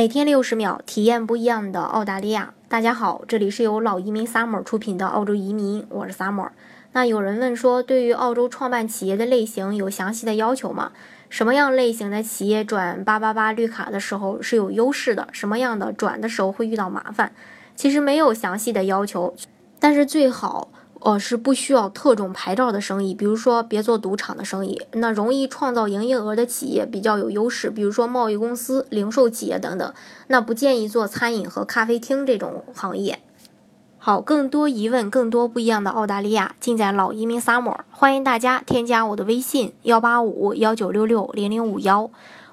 每天六十秒，体验不一样的澳大利亚。大家好，这里是由老移民 Summer 出品的澳洲移民，我是 Summer。那有人问说，对于澳洲创办企业的类型有详细的要求吗？什么样类型的企业转八八八绿卡的时候是有优势的？什么样的转的时候会遇到麻烦？其实没有详细的要求，但是最好。呃，是不需要特种牌照的生意，比如说别做赌场的生意，那容易创造营业额的企业比较有优势，比如说贸易公司、零售企业等等。那不建议做餐饮和咖啡厅这种行业。好，更多疑问，更多不一样的澳大利亚，尽在老移民 summer。欢迎大家添加我的微信幺八五幺九六六零零五幺，